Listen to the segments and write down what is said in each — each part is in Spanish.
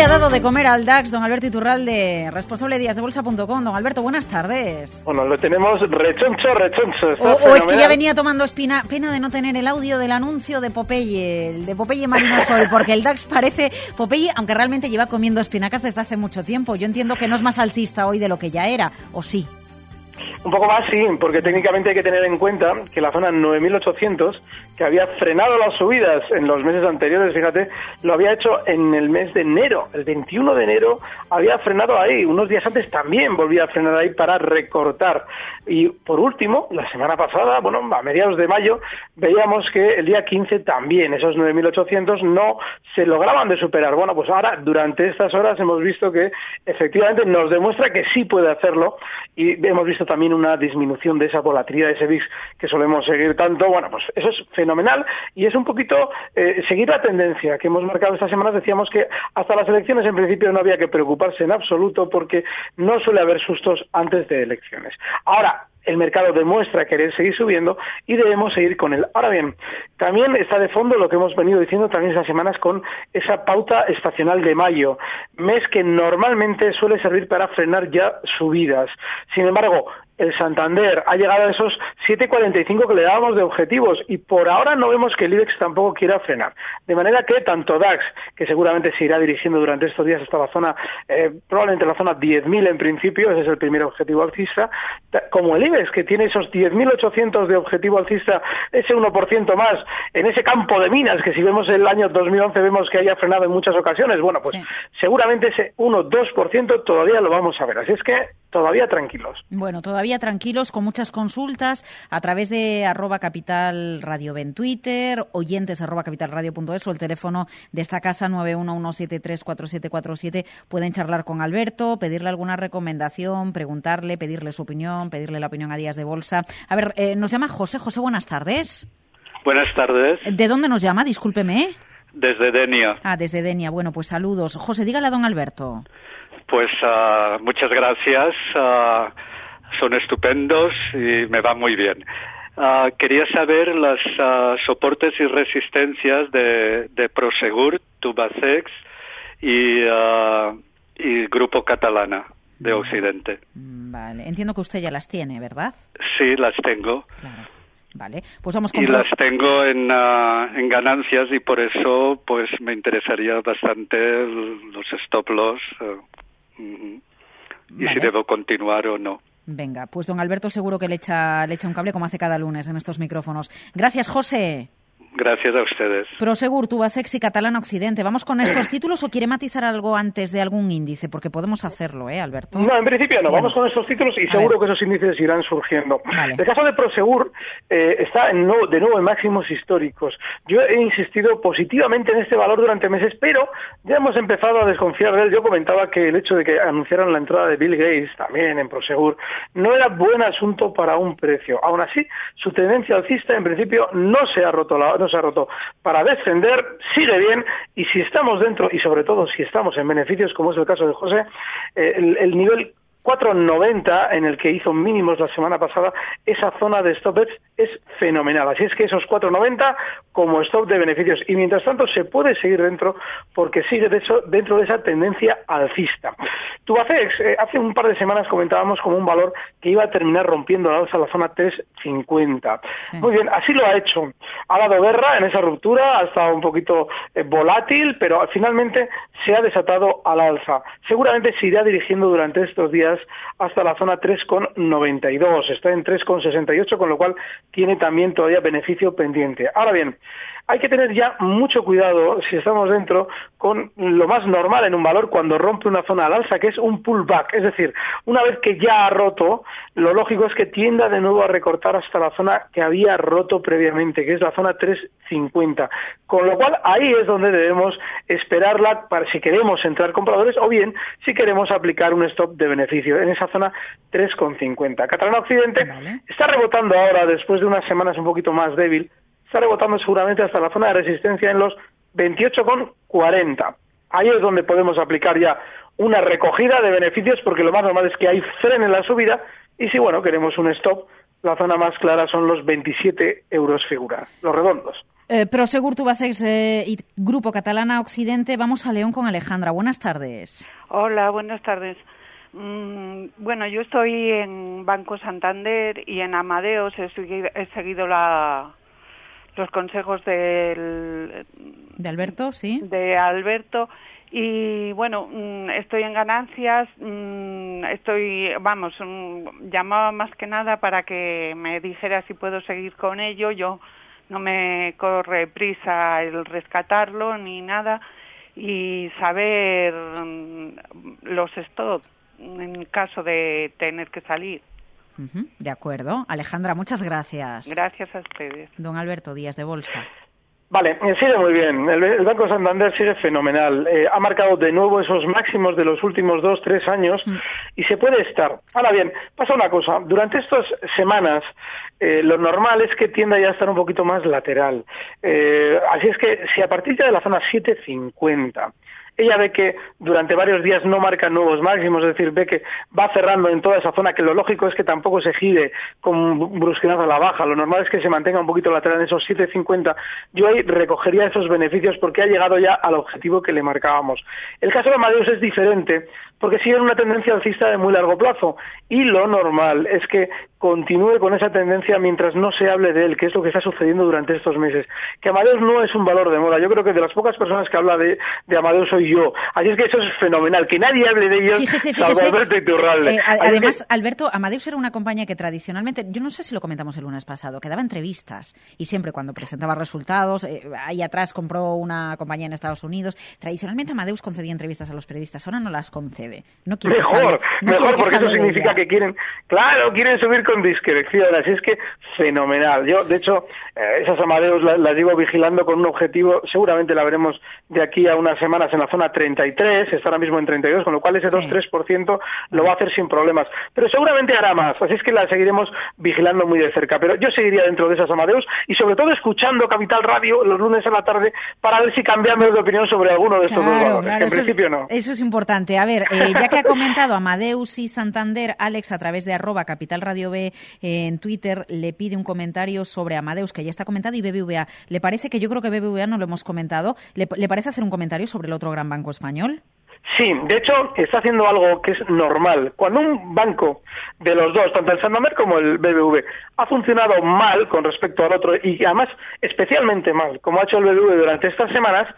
Le ha dado de comer al DAX don Alberto Iturralde, responsable de díasdebolsa.com? Don Alberto, buenas tardes. Bueno, lo tenemos rechoncho, rechoncho. O, o, es que ya venía tomando espina, pena de no tener el audio del anuncio de Popeye, el de Popeye Marino Sol, porque el DAX parece Popeye, aunque realmente lleva comiendo espinacas desde hace mucho tiempo. Yo entiendo que no es más alcista hoy de lo que ya era, ¿o sí? Un poco más sí, porque técnicamente hay que tener en cuenta que la zona 9800, que había frenado las subidas en los meses anteriores, fíjate, lo había hecho en el mes de enero, el 21 de enero había frenado ahí, unos días antes también volvía a frenar ahí para recortar. Y por último, la semana pasada, bueno, a mediados de mayo, veíamos que el día 15 también esos 9800 no se lograban de superar. Bueno, pues ahora durante estas horas hemos visto que efectivamente nos demuestra que sí puede hacerlo y hemos visto también una disminución de esa volatilidad de ese VIX que solemos seguir tanto. Bueno, pues eso es fenomenal y es un poquito eh, seguir la tendencia que hemos marcado estas semanas. Decíamos que hasta las elecciones en principio no había que preocuparse en absoluto porque no suele haber sustos antes de elecciones. Ahora, el mercado demuestra querer seguir subiendo y debemos seguir con él. Ahora bien, también está de fondo lo que hemos venido diciendo también estas semanas con esa pauta estacional de mayo, mes que normalmente suele servir para frenar ya subidas. Sin embargo, el Santander ha llegado a esos 7,45 que le dábamos de objetivos y por ahora no vemos que el IBEX tampoco quiera frenar. De manera que tanto DAX, que seguramente se irá dirigiendo durante estos días hasta la zona, eh, probablemente la zona 10.000 en principio, ese es el primer objetivo alcista, como el IBEX, que tiene esos 10.800 de objetivo alcista, ese 1% más en ese campo de minas, que si vemos el año 2011 vemos que haya frenado en muchas ocasiones, bueno, pues seguramente ese 1-2% todavía lo vamos a ver. Así es que todavía tranquilos. Bueno, todavía tranquilos con muchas consultas a través de arroba capital radio en Twitter, oyentes arroba capitalradio.es o el teléfono de esta casa 911734747. Pueden charlar con Alberto, pedirle alguna recomendación, preguntarle, pedirle su opinión, pedirle la opinión a Días de Bolsa. A ver, eh, nos llama José. José, buenas tardes. Buenas tardes. ¿De dónde nos llama? Discúlpeme. Desde Denia. Ah, desde Denia. Bueno, pues saludos. José, dígale a don Alberto. Pues uh, muchas gracias. Uh, son estupendos y me va muy bien. Uh, quería saber los soportes y resistencias de, de Prosegur, Tubacex y, y Grupo Catalana de Occidente. Vale, entiendo que usted ya las tiene, ¿verdad? Sí, las tengo. Claro. Vale, pues vamos Y las tengo en, en ganancias y por eso pues me interesaría bastante los stop loss y vale. si debo continuar o no. Venga, pues don Alberto seguro que le echa, le echa un cable como hace cada lunes en estos micrófonos. Gracias, José. Gracias a ustedes. Prosegur, Tubacex y Catalana Occidente. ¿Vamos con estos títulos o quiere matizar algo antes de algún índice? Porque podemos hacerlo, ¿eh, Alberto? No, en principio no. Bueno. Vamos con estos títulos y a seguro ver. que esos índices irán surgiendo. Vale. El caso de Prosegur eh, está en nuevo, de nuevo en máximos históricos. Yo he insistido positivamente en este valor durante meses, pero ya hemos empezado a desconfiar de él. Yo comentaba que el hecho de que anunciaran la entrada de Bill Gates también en Prosegur no era buen asunto para un precio. Aún así, su tendencia alcista en principio no se ha roto la no se ha roto. Para descender sigue bien y si estamos dentro y sobre todo si estamos en beneficios, como es el caso de José, eh, el, el nivel 4.90 en el que hizo mínimos la semana pasada, esa zona de stop es fenomenal. Así es que esos 4.90 como stop de beneficios. Y mientras tanto se puede seguir dentro porque sigue de eso, dentro de esa tendencia alcista. Tubacex, eh, hace un par de semanas comentábamos como un valor que iba a terminar rompiendo la alza la zona 3.50. Sí. Muy bien, así lo ha hecho. Ha dado guerra en esa ruptura, ha estado un poquito eh, volátil, pero finalmente se ha desatado al alza. Seguramente se irá dirigiendo durante estos días hasta la zona 3,92. Está en 3,68, con lo cual tiene también todavía beneficio pendiente. Ahora bien, Hay que tener ya mucho cuidado si estamos dentro con lo más normal en un valor cuando rompe una zona al alza, que es un pullback. Es decir, una vez que ya ha roto, lo lógico es que tienda de nuevo a recortar hasta la zona que había roto previamente, que es la zona 350. Con lo cual, ahí es donde debemos esperarla para si queremos entrar compradores o bien si queremos aplicar un stop de beneficio en esa zona 3,50. Catalana Occidente está rebotando ahora después de unas semanas un poquito más débil está rebotando seguramente hasta la zona de resistencia en los 28,40. Ahí es donde podemos aplicar ya una recogida de beneficios porque lo más normal es que hay freno en la subida y si bueno queremos un stop la zona más clara son los 27 euros figura, los redondos. Eh, Prosegur Tubacex eh, y Grupo Catalana Occidente. Vamos a León con Alejandra. Buenas tardes. Hola, buenas tardes. Mm, bueno, yo estoy en Banco Santander y en Amadeus he seguido la, los consejos del, de Alberto, sí. De Alberto. Y bueno, mm, estoy en ganancias, mm, estoy, vamos, mm, llamaba más que nada para que me dijera si puedo seguir con ello. Yo no me corre prisa el rescatarlo ni nada y saber los stop en caso de tener que salir de acuerdo. Alejandra, muchas gracias. Gracias a ustedes. Don Alberto Díaz de Bolsa. Vale, eh, sigue muy bien. El, Banco Santander sigue fenomenal. Eh, ha marcado de nuevo esos máximos de los últimos dos, tres años mm. y se puede estar. Ahora bien, pasa una cosa. Durante estas semanas, eh, lo normal es que tienda ya a estar un poquito más lateral. así es que si a partir de la zona 750 ella ve que durante varios días no marca nuevos máximos, es decir, ve que va cerrando en toda esa zona, que lo lógico es que tampoco se gire con brusquedad a la baja, lo normal es que se mantenga un poquito lateral en esos 7.50. Yo ahí recogería esos beneficios porque ha llegado ya al objetivo que le marcábamos. El caso de Amadeus es diferente porque sigue en una tendencia alcista de muy largo plazo y lo normal es que continúe con esa tendencia mientras no se hable de él, que es lo que está sucediendo durante estos meses. Que Amadeus no es un valor de moda. Yo creo que de las pocas personas que habla de, de Amadeus soy yo. Así es que eso es fenomenal. Que nadie hable de ellos fíjese, fíjese, Alberto Iturralde. Eh, además, Alberto, Amadeus era una compañía que tradicionalmente, yo no sé si lo comentamos el lunes pasado, que daba entrevistas y siempre cuando presentaba resultados, eh, ahí atrás compró una compañía en Estados Unidos. Tradicionalmente Amadeus concedía entrevistas a los periodistas, ahora no las concede. No quiere mejor, mejor, porque eso significa que quieren, claro, quieren subir con discreción, así es que fenomenal. Yo, de hecho, eh, esas Amadeus las, las, llevo vigilando con un objetivo, seguramente la veremos de aquí a unas semanas en la zona 33, está ahora mismo en 32, con lo cual ese 2-3% lo va a hacer sin problemas. Pero seguramente hará más, así es que la seguiremos vigilando muy de cerca. Pero yo seguiría dentro de esas Amadeus y sobre todo escuchando Capital Radio los lunes a la tarde para ver si cambiamos de opinión sobre alguno de estos dos valores, que en principio no. Eso es importante. A ver, eh, ya que ha comentado Amadeus y Santander, Alex, a través de arroba Capital Radio B en Twitter, le pide un comentario sobre Amadeus, que ya está comentado, y BBVA. ¿Le parece que yo creo que BBVA no lo hemos comentado? ¿Le, parece hacer un comentario sobre el otro gran banco español? Sí, de hecho está haciendo algo que es normal. Cuando un banco de los dos, tanto el Santander como el BBV, ha funcionado mal con respecto al otro y además especialmente mal, como ha hecho el BBV durante estas semanas,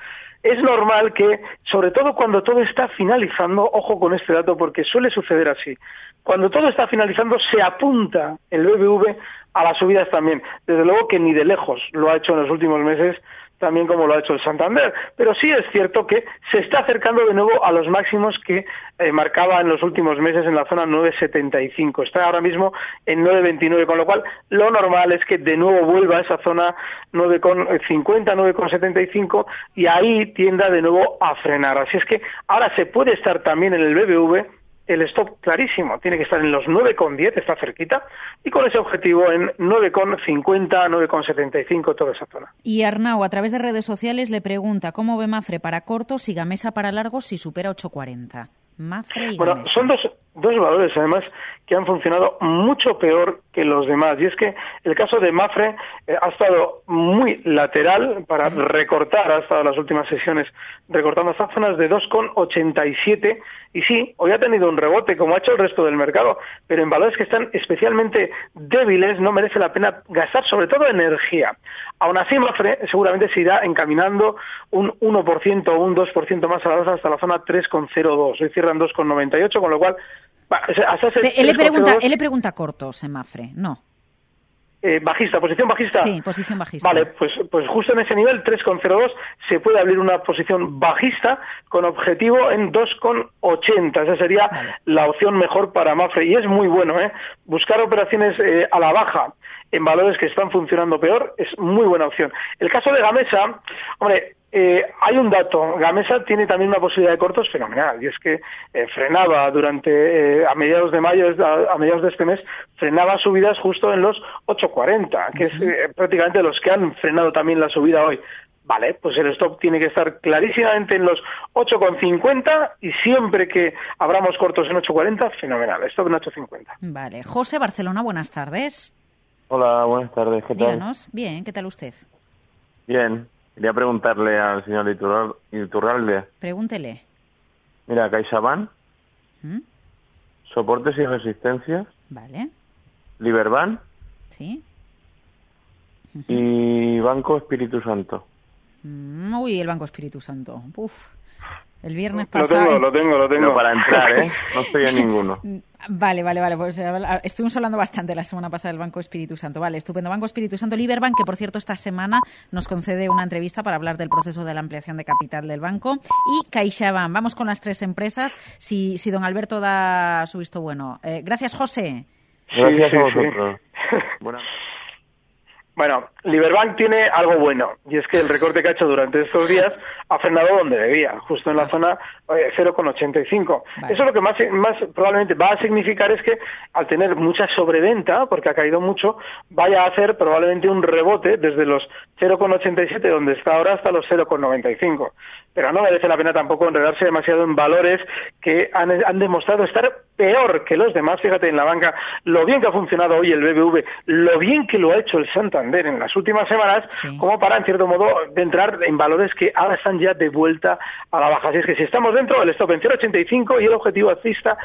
es normal que, sobre todo cuando todo está finalizando, ojo con este dato porque suele suceder así, cuando todo está finalizando se apunta el BBV a las subidas también. Desde luego que ni de lejos lo ha hecho en los últimos meses también como lo ha hecho el Santander. Pero sí es cierto que se está acercando de nuevo a los máximos que eh, marcaba en los últimos meses en la zona 9,75. Está ahora mismo en 9,29, con lo cual lo normal es que de nuevo vuelva a esa zona 9,50, 9,75 y ahí tienda de nuevo a frenar. Así es que ahora se puede estar también en el BBV el stop clarísimo, tiene que estar en los 9,10, está cerquita, y con ese objetivo en 9,50, 9,75, toda esa zona. Y Arnau, a través de redes sociales, le pregunta cómo ve Mafre para cortos y Gamesa para largos si supera 8,40. Mafre y Bueno, son dos, dos valores, además, que han funcionado mucho peor que los demás. Y es que el caso de Mafre eh, ha estado muy lateral para recortar, ha estado las últimas sesiones recortando estas zonas de 2,87 y sí, hoy ha tenido un rebote como ha hecho el resto del mercado, pero en valores que están especialmente débiles no merece la pena gastar sobre todo energía. Aún así, Mafre seguramente se irá encaminando un 1% o un 2% más a la hasta la zona 3,02. Hoy cierran 2,98, con lo cual él, le pregunta, él le pregunta cortos en Mafre, no. eh, bajista, posición bajista. Sí, posición bajista. Vale, pues, pues justo en ese nivel, 3,02, se puede abrir una posición bajista con objetivo en 2,80. Esa sería la opción mejor para Mafre. Y es muy bueno, ¿eh? Buscar operaciones eh, a la baja en valores que están funcionando peor es muy buena opción. El caso de Gamesa, hombre, eh, hay un dato, Gamesa tiene también una posibilidad de cortos fenomenal y es que eh, frenaba durante eh, a mediados de mayo a, mediados de este mes frenaba subidas justo en los 8.40 que es prácticamente los que han frenado también la subida hoy. Vale, pues el stop tiene que estar clarísimamente en los 8,50 y siempre que abramos cortos en 8,40, fenomenal. Stop en 8,50. Vale. José Barcelona, buenas tardes. Hola, buenas tardes. ¿Qué tal? Bien, ¿qué tal usted? Bien. Quería preguntarle al señor Iturralde. Pregúntele. Mira, CaixaBank, ¿Mm? soportes y resistencias. Vale. Liberban. Sí. Y Banco Espíritu Santo. Mm, uy, el Banco Espíritu Santo. Uf. El viernes pasado. Lo tengo, lo tengo, lo tengo. para entrar, ¿eh? No estoy en ninguno. Vale, vale, vale. Pues eh, estuvimos hablando bastante la semana pasada del Banco Espíritu Santo. Vale, estupendo. Banco Espíritu Santo. Liberbank, que por cierto esta semana nos concede una entrevista para hablar del proceso de la ampliación de capital del banco. Y CaixaBank. Vamos con las tres empresas. Si, si don Alberto da su visto bueno. Eh, gracias, José. Gracias a vosotros. Bueno, Liberbank tiene algo bueno, y es que el recorte que ha hecho durante estos días ha frenado donde debía, justo en la zona 0,85. Eh, Eso lo que más, más probablemente va a significar es que al tener mucha sobreventa, porque ha caído mucho, vaya a hacer probablemente un rebote desde los 0,87 donde está ahora hasta los 0,95. Pero no merece la pena tampoco enredarse demasiado en valores que han, han demostrado estar peor que los demás. Fíjate en la banca lo bien que ha funcionado hoy el BBV, lo bien que lo ha hecho el Santander en las últimas semanas, como para, en cierto modo, de entrar en valores que ahora están ya de vuelta a la baja. Así es que si estamos dentro, el stop en 0,85 y el objetivo alcista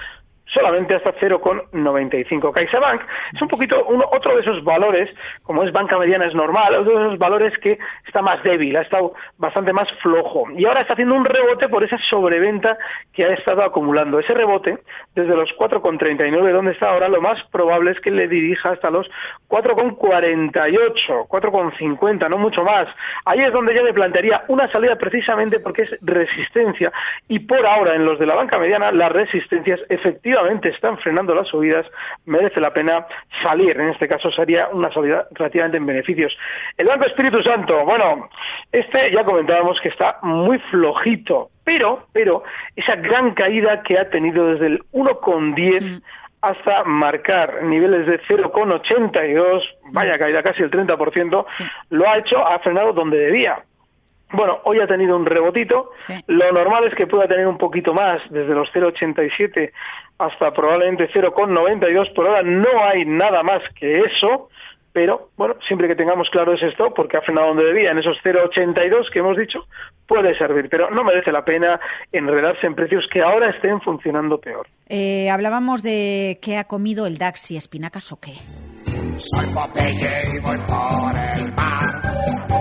solamente hasta 0,95. CaixaBank es un poquito uno, otro de esos valores, como es banca mediana es normal, otro de esos valores que está más débil, ha estado bastante más flojo y ahora está haciendo un rebote por esa sobreventa que ha estado acumulando. Ese rebote, desde los 4,39 donde está ahora, lo más probable es que le dirija hasta los 4,48, 4,50, no mucho más. Ahí es donde yo me plantearía una salida precisamente porque es resistencia y por ahora en los de la banca mediana las resistencias efectivamente están frenando las subidas, merece la pena salir. En este caso sería una salida relativamente en beneficios. El Banco Espíritu Santo, bueno, este ya comentábamos que está muy flojito, pero, pero esa gran caída que ha tenido desde el 1,10 mm. hasta marcar niveles de 0,82, vaya caída casi el 30%, lo ha hecho, ha frenado donde debía. Bueno, hoy ha tenido un rebotito. Lo normal es que pueda tener un poquito más, desde los 0,87 hasta probablemente 0,92 por hora. No hay nada más que eso, pero bueno, siempre que tengamos claro ese stop, porque ha frenado donde debía, en esos 0,82 que hemos dicho, puede servir, pero no merece la pena enredarse en precios que ahora estén funcionando peor. Eh, hablábamos de qué ha comido el DAX y espinacas o qué. Soy Popeye y voy por el mar.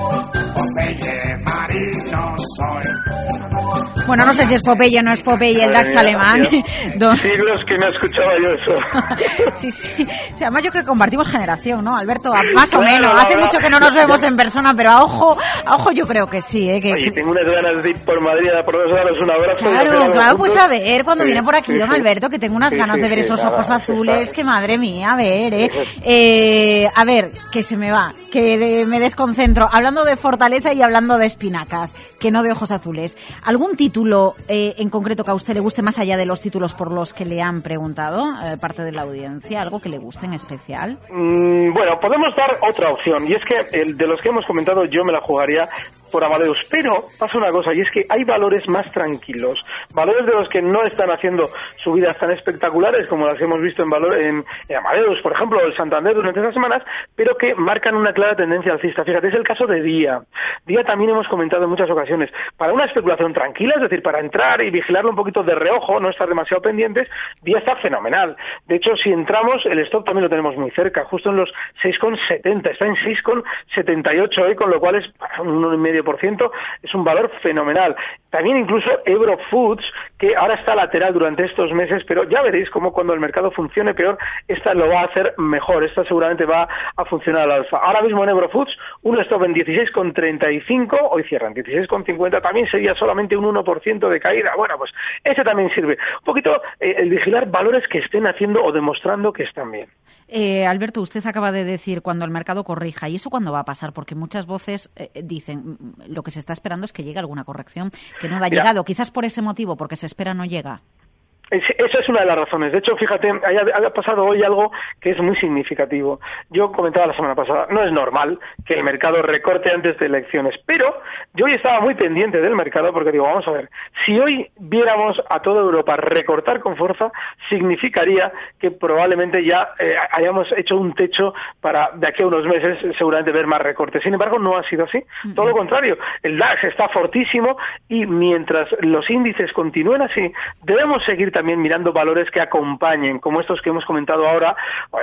Popeye marino soy. Bueno, no sé si es Popeye o no es Popeye, el DAX alemán. Siglos que no escuchaba yo eso. sí, sí. además yo creo que compartimos generación, ¿no, Alberto? Más o menos. Hace mucho que no nos vemos en persona, pero a ojo, a ojo yo creo que sí. ¿eh? Que, tengo unas ganas de ir por Madrid a por daros un abrazo. Claro, claro, pues a ver, cuando viene por aquí don Alberto, que tengo unas ganas de ver esos ojos azules, que madre mía, a ver, ¿eh? ¿eh? A ver, que se me va, que me desconcentro. Hablando de fortaleza y hablando de espinacas, que no de ojos azules. ¿Algún título eh, en concreto que a usted le guste más allá de los títulos por los que le han preguntado, eh, parte de la audiencia? ¿Algo que le guste en especial? Mm, bueno, podemos dar otra opción, y es que el de los que hemos comentado yo me la jugaría por Amadeus. Pero pasa una cosa, y es que hay valores más tranquilos, valores de los que no están haciendo subidas tan espectaculares como las hemos visto en, valor, en, Amadeus, por ejemplo, el Santander durante estas semanas, pero que marcan una clara tendencia alcista. Fíjate, es el caso de Día. Día también hemos comentado en muchas ocasiones. Para una especulación tranquila, es decir, para entrar y vigilarlo un poquito de reojo, no estar demasiado pendientes, Día está fenomenal. De hecho, si entramos, el stop también lo tenemos muy cerca, justo en los 6,70, está en 6,78 hoy, con lo cual es un 1,5 es un valor fenomenal. También incluso Ebro Foods, que ahora está lateral durante estos meses, pero ya veréis cómo cuando el mercado funcione peor, esta lo va a hacer mejor. Esta seguramente va a funcionar al alfa. Ahora mismo en Eurofoods, un stop en 16,35, hoy cierran 16,50, también sería solamente un 1% de caída. Bueno, pues ese también sirve. Un poquito eh, el vigilar valores que estén haciendo o demostrando que están bien. Eh, Alberto, usted acaba de decir cuando el mercado corrija. ¿Y eso cuándo va a pasar? Porque muchas voces eh, dicen lo que se está esperando es que llegue alguna corrección que no ha llegado. Quizás por ese motivo, porque se espera no llega. Esa es una de las razones. De hecho, fíjate, ha pasado hoy algo que es muy significativo. Yo comentaba la semana pasada, no es normal que el mercado recorte antes de elecciones, pero yo hoy estaba muy pendiente del mercado porque digo, vamos a ver, si hoy viéramos a toda Europa recortar con fuerza, significaría que probablemente ya eh, hayamos hecho un techo para de aquí a unos meses seguramente ver más recortes. Sin embargo, no ha sido así. Todo lo contrario, el DAX está fortísimo y mientras los índices continúen así, debemos seguir también mirando valores que acompañen, como estos que hemos comentado ahora,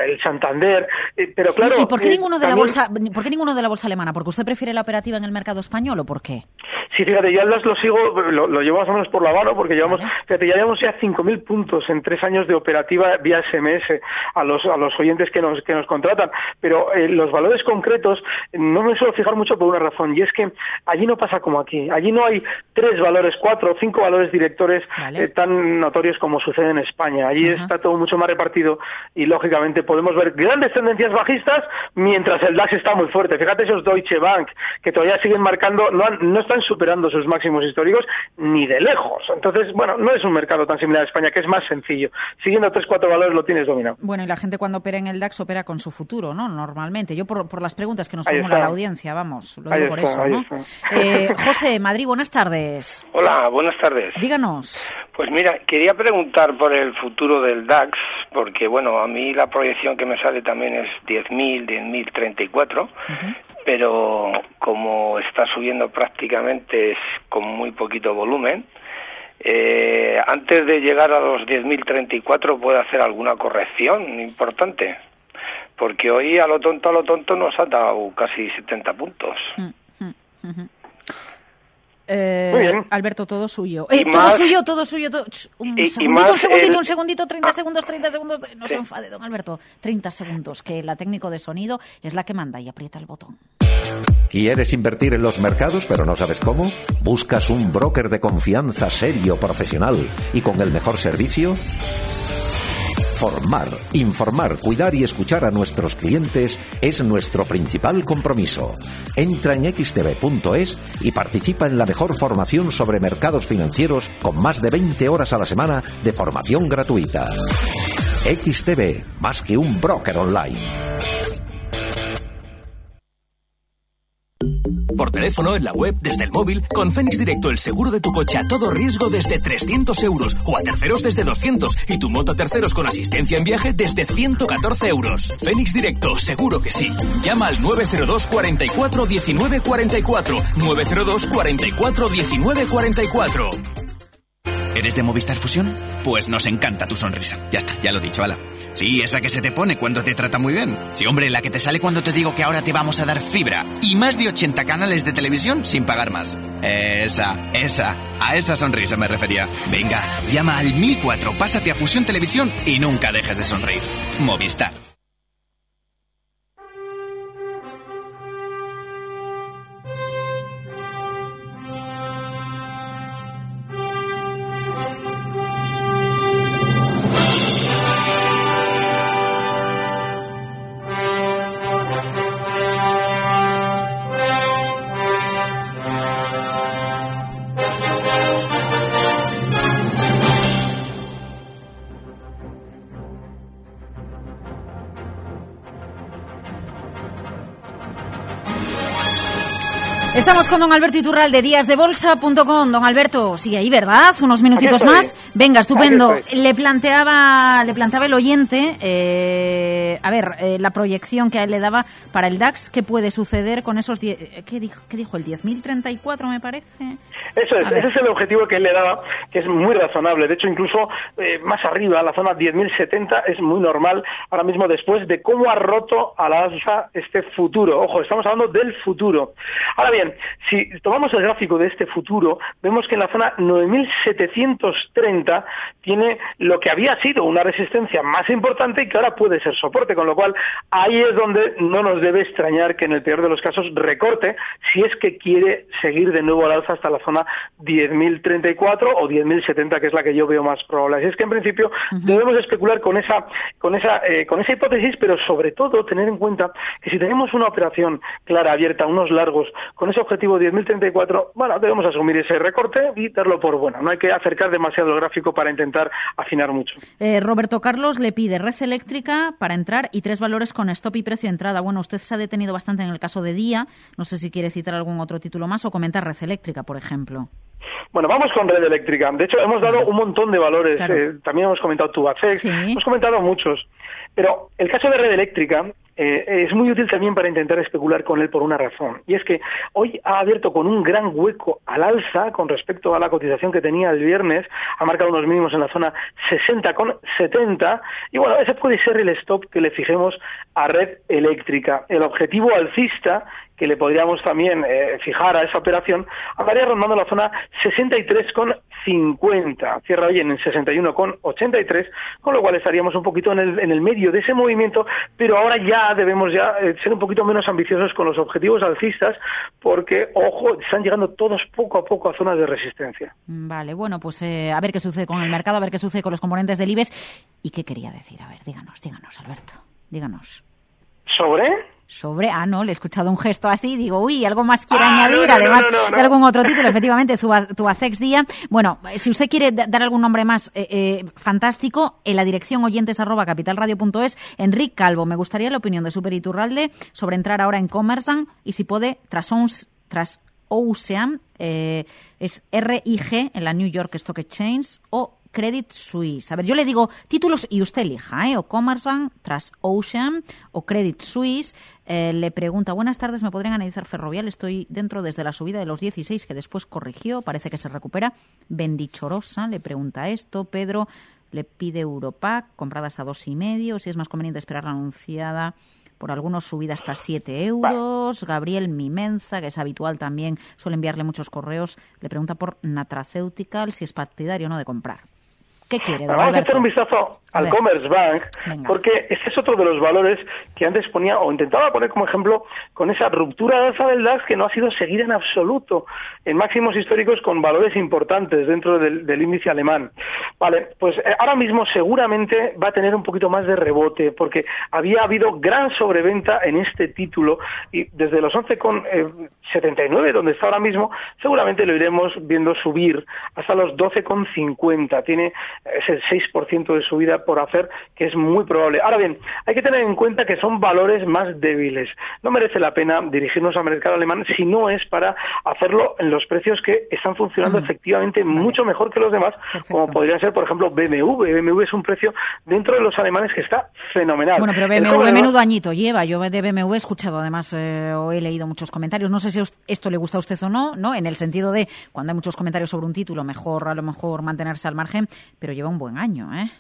el Santander, eh, pero claro... ¿Y por qué, eh, ninguno de la bolsa, por qué ninguno de la bolsa alemana? ¿Porque usted prefiere la operativa en el mercado español o por qué? Sí, fíjate, ya lo sigo, lo, lo, llevo más o menos por la mano, porque llevamos, fíjate, ya llevamos ya 5.000 puntos en tres años de operativa vía SMS a los, a los oyentes que nos, que nos contratan, pero eh, los valores concretos no me suelo fijar mucho por una razón, y es que allí no pasa como aquí, allí no hay tres valores, cuatro o cinco valores directores tan notorios como sucede en España. Allí está todo mucho más repartido y lógicamente podemos ver grandes tendencias bajistas mientras el DAX está muy fuerte. Fíjate esos Deutsche Bank que todavía siguen marcando, no, no están superando sus máximos históricos ni de lejos. Entonces, bueno, no es un mercado tan similar a España, que es más sencillo. Siguiendo tres, cuatro valores lo tienes dominado. Bueno, y la gente cuando opera en el DAX opera con su futuro, ¿no? Normalmente. Yo por, por las preguntas que nos formula la audiencia, vamos, lo digo por eso, ¿no? Eh, José, Madrid, buenas tardes. Hola, buenas tardes. Díganos. Pues mira, quería preguntar por el futuro del DAX, porque bueno, a mí la proyección que me sale también es 10.000, 10.034, pero como está subiendo prácticamente es con muy poquito volumen, eh, antes de llegar a los 10.034 puede hacer alguna corrección importante, porque hoy a lo tonto, a lo tonto nos ha dado casi 70 puntos. Mm, mm, eh, Alberto, todo suyo. Eh, todo suyo, todo suyo. Un segundito, un segundito, un segundito, 30 segundos, 30 segundos. No se enfade, don Alberto. 30 segundos, que la técnico de sonido es la que manda y aprieta el botón. ¿Quieres invertir en los mercados pero no sabes cómo? ¿Buscas un broker de confianza serio, profesional y con el mejor servicio? Formar, informar, cuidar y escuchar a nuestros clientes es nuestro principal compromiso. Entra en xtv.es y participa en la mejor formación sobre mercados financieros con más de 20 horas a la semana de formación gratuita. XTV, más que un broker online. Por teléfono, en la web, desde el móvil, con Fénix Directo el seguro de tu coche a todo riesgo desde 300 euros o a terceros desde 200 y tu moto a terceros con asistencia en viaje desde 114 euros. Fénix Directo, seguro que sí. Llama al 902 44 19 44. 902 44 19 44. ¿Eres de Movistar Fusión? Pues nos encanta tu sonrisa. Ya está, ya lo he dicho, ala. Sí, esa que se te pone cuando te trata muy bien. Sí, hombre, la que te sale cuando te digo que ahora te vamos a dar fibra y más de 80 canales de televisión sin pagar más. Esa, esa, a esa sonrisa me refería. Venga, llama al 1004, pásate a Fusión Televisión y nunca dejes de sonreír. Movistar. Estamos con don Alberto Iturral de díasdebolsa.com. Don Alberto, sigue ahí, ¿verdad? Unos minutitos más. Venga, estupendo. Le planteaba, le planteaba el oyente, eh, a ver, eh, la proyección que a él le daba para el DAX, ¿qué puede suceder con esos, ¿qué dijo, qué dijo el 10.034 me parece? Eso es, ese es el objetivo que él le daba, que es muy razonable. De hecho, incluso eh, más arriba, la zona 10.070 es muy normal ahora mismo después de cómo ha roto a la alza este futuro. Ojo, estamos hablando del futuro. Ahora bien, si tomamos el gráfico de este futuro, vemos que en la zona 9.730 tiene lo que había sido una resistencia más importante y que ahora puede ser soporte, con lo cual ahí es donde no nos debe extrañar que en el peor de los casos recorte si es que quiere seguir de nuevo al alza hasta la zona 10.034 o 10.070, que es la que yo veo más probable. Así es que en principio debemos especular con esa, con esa, eh, con esa hipótesis, pero sobre todo tener en cuenta que si tenemos una operación clara, abierta, unos largos, con ese objetivo 10.034, bueno, debemos asumir ese recorte y darlo por bueno. No hay que acercar demasiado el gráfico para intentar afinar mucho. Eh, Roberto Carlos le pide red eléctrica para entrar y tres valores con stop y precio de entrada. Bueno, usted se ha detenido bastante en el caso de Día. No sé si quiere citar algún otro título más o comentar red eléctrica, por ejemplo. Bueno, vamos con red eléctrica. De hecho, hemos dado un montón de valores. Eh, también hemos comentado Tubacex, hemos comentado muchos. Pero el caso de red eléctrica eh, es muy útil también para intentar especular con él por una razón. Y es que hoy ha abierto con un gran hueco al alza con respecto a la cotización que tenía el viernes, ha marcado unos mínimos en la zona 60 con 70. Y bueno, ese puede ser el stop que le fijemos a red eléctrica. El objetivo alcista que le podríamos también eh, fijar a esa operación, andaría rondando la zona 63,50. Cierra hoy en 61,83, con lo cual estaríamos un poquito en el, en el medio de ese movimiento, pero ahora ya debemos ya eh, ser un poquito menos ambiciosos con los objetivos alcistas, porque, ojo, están llegando todos poco a poco a zonas de resistencia. Vale, bueno, pues eh, a ver qué sucede con el mercado, a ver qué sucede con los componentes del IBEX. ¿Y qué quería decir? A ver, díganos, díganos, Alberto, díganos. ¿Sobre? Sobre, ah, no, le he escuchado un gesto así, digo, uy, algo más quiere ah, añadir, además de algún otro título, efectivamente, tu ACEX Día. Bueno, si usted quiere dar algún nombre más eh, eh, fantástico, en la dirección oyentes arroba capitalradio.es, Enrique Calvo, me gustaría la opinión de Super Iturralde sobre entrar ahora en Commerzbank y si puede, tras, tras Ocean, eh, es RIG en la New York Stock Exchange o Credit Suisse. A ver, yo le digo títulos y usted elija, ¿eh? O Commerzbank, tras Ocean o Credit Suisse. Eh, le pregunta, buenas tardes, ¿me podrían analizar Ferrovial? Estoy dentro desde la subida de los 16 que después corrigió, parece que se recupera. Bendichorosa le pregunta esto. Pedro le pide Europac, compradas a dos y medio, si es más conveniente esperar la anunciada por algunos subida hasta 7 euros. Gabriel Mimenza, que es habitual también, suele enviarle muchos correos, le pregunta por Natraceutical, si es partidario o no de comprar. ¿Qué quiere, Vamos a echar un vistazo al Commerce Bank, porque ese es otro de los valores que antes ponía o intentaba poner como ejemplo con esa ruptura de alza del DAX que no ha sido seguida en absoluto en máximos históricos con valores importantes dentro del, índice alemán. Vale, pues eh, ahora mismo seguramente va a tener un poquito más de rebote porque había habido gran sobreventa en este título y desde los 11,79 eh, donde está ahora mismo seguramente lo iremos viendo subir hasta los 12,50. Tiene ese 6% de subida por hacer, que es muy probable. Ahora bien, hay que tener en cuenta que son valores más débiles. No merece la pena dirigirnos al mercado alemán si no es para hacerlo en los precios que están funcionando efectivamente mucho mejor que los demás, como podría ser, por ejemplo, BMW. BMW es un precio dentro de los alemanes que está fenomenal. Bueno, pero BMW menudo añito lleva. Yo de BMW he escuchado además eh, o he leído muchos comentarios. No sé si esto le gusta a usted o no, ¿no? En el sentido de cuando hay muchos comentarios sobre un título, mejor a lo mejor mantenerse al margen, pero lleva un buen año, ¿eh?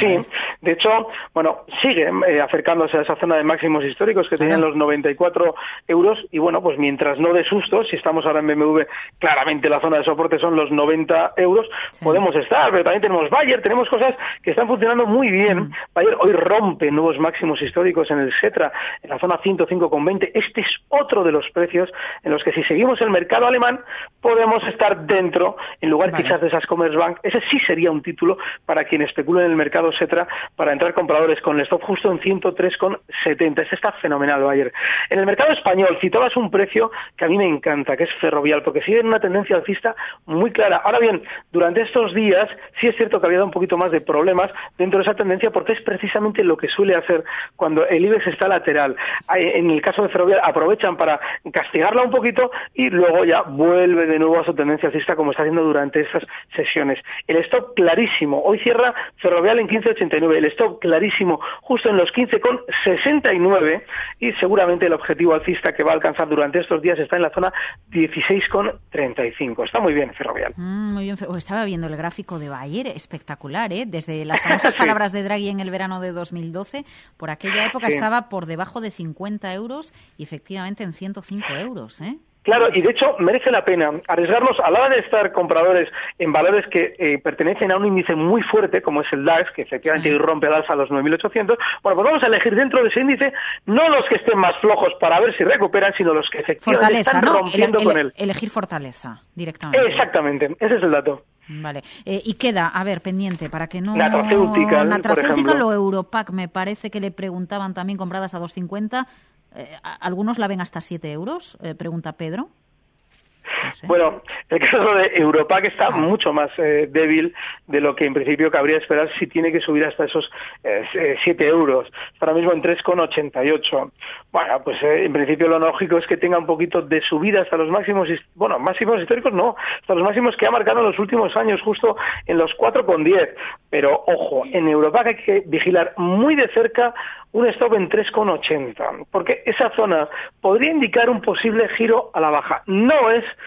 Sí, de hecho, bueno, sigue eh, acercándose a esa zona de máximos históricos que tenían los 94 euros y bueno, pues mientras no de susto, si estamos ahora en BMW, claramente la zona de soporte son los 90 euros, podemos estar, pero también tenemos Bayer, tenemos cosas que están funcionando muy bien. Bayer hoy rompe nuevos máximos históricos en el Setra, en la zona 105,20. Este es otro de los precios en los que si seguimos el mercado alemán podemos estar dentro, en lugar quizás de esas Commerzbank. Ese sí sería un título para quien especula en el mercado etcétera, para entrar compradores con el stop justo en 103,70. Este está fenomenal, Bayer. En el mercado español citabas un precio que a mí me encanta, que es ferrovial, porque sigue en una tendencia alcista muy clara. Ahora bien, durante estos días sí es cierto que había dado un poquito más de problemas dentro de esa tendencia porque es precisamente lo que suele hacer cuando el IBEX está lateral. En el caso de ferrovial aprovechan para castigarla un poquito y luego ya vuelve de nuevo a su tendencia alcista como está haciendo durante estas sesiones. El stop clarísimo. Hoy cierra ferrovial 15.89. 15,9, el stop clarísimo justo en los 15,69 y seguramente el objetivo alcista que va a alcanzar durante estos días está en la zona 16,35. Está muy bien Ferrovial. Mm, muy bien, estaba viendo el gráfico de Bayer, espectacular, ¿eh? Desde las famosas palabras de Draghi en el verano de 2012, por aquella época estaba por debajo de 50 euros y efectivamente en 105 euros, ¿eh? Claro, y de hecho merece la pena arriesgarnos a la hora de estar compradores en valores que eh, pertenecen a un índice muy fuerte, como es el DAX, que efectivamente rompe al alza a los 9.800. Bueno, pues vamos a elegir dentro de ese índice no los que estén más flojos para ver si recuperan, sino los que efectivamente están rompiendo con él. Elegir fortaleza directamente. Exactamente, ese es el dato. Vale. Eh, y queda, a ver, pendiente, para que no... Natracéutica, Natracéutica o Europac, me parece que le preguntaban también compradas a 250. Eh, algunos la ven hasta 7 euros, eh, pregunta Pedro. Bueno, el caso de Europa que está mucho más eh, débil de lo que en principio cabría esperar si tiene que subir hasta esos eh, 7 euros. Está ahora mismo en 3,88. Bueno, pues en principio lo lógico es que tenga un poquito de subida hasta los máximos, bueno, máximos históricos no, hasta los máximos que ha marcado en los últimos años, justo en los 4,10. Pero ojo, en Europa hay que vigilar muy de cerca un stop en 3,80, porque esa zona podría indicar un posible giro a la baja. No es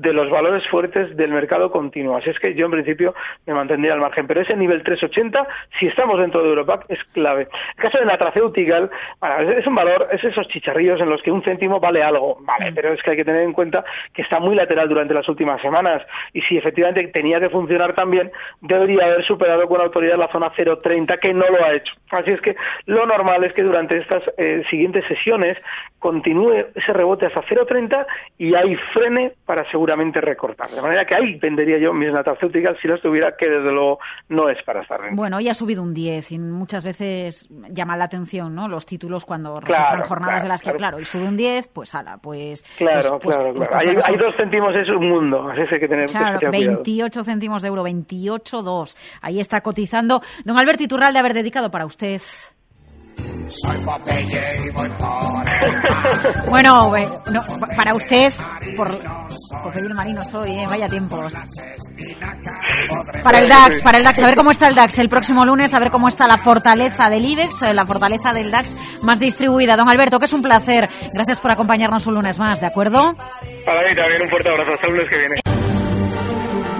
de los valores fuertes del mercado continuo. Así es que yo en principio me mantendría al margen. Pero ese nivel 380, si estamos dentro de Europac, es clave. El caso de la Traceutical, es un valor, es esos chicharrillos en los que un céntimo vale algo. Vale, pero es que hay que tener en cuenta que está muy lateral durante las últimas semanas. Y si efectivamente tenía que funcionar también, debería haber superado con autoridad la zona 030, que no lo ha hecho. Así es que lo normal es que durante estas eh, siguientes sesiones continúe ese rebote hasta 030 y ahí frene para recortar. De manera que ahí vendería yo mis natacéuticas si las tuviera, que desde luego no es para estar Bueno, hoy ha subido un 10 y muchas veces llama la atención ¿no? los títulos cuando registran jornadas de las que, claro. y sube un 10, pues ala, pues... Claro, pues, claro, pues, claro. hay, dos céntimos, es un mundo, así hay que tener Claro, 28 céntimos de euro, 28,2. Ahí está cotizando. Don Alberto Iturralde, haber dedicado para usted soy Popeye y voy por Bueno, no, para usted, por Popeye el marino soy, ¿eh? vaya tiempos. Para el DAX, para el DAX, a ver cómo está el DAX el próximo lunes, a ver cómo está la fortaleza del IBEX, eh, la fortaleza del DAX más distribuida. Don Alberto, que es un placer. Gracias por acompañarnos un lunes más, ¿de acuerdo? Para mí también un fuerte abrazo. Hasta el lunes que viene.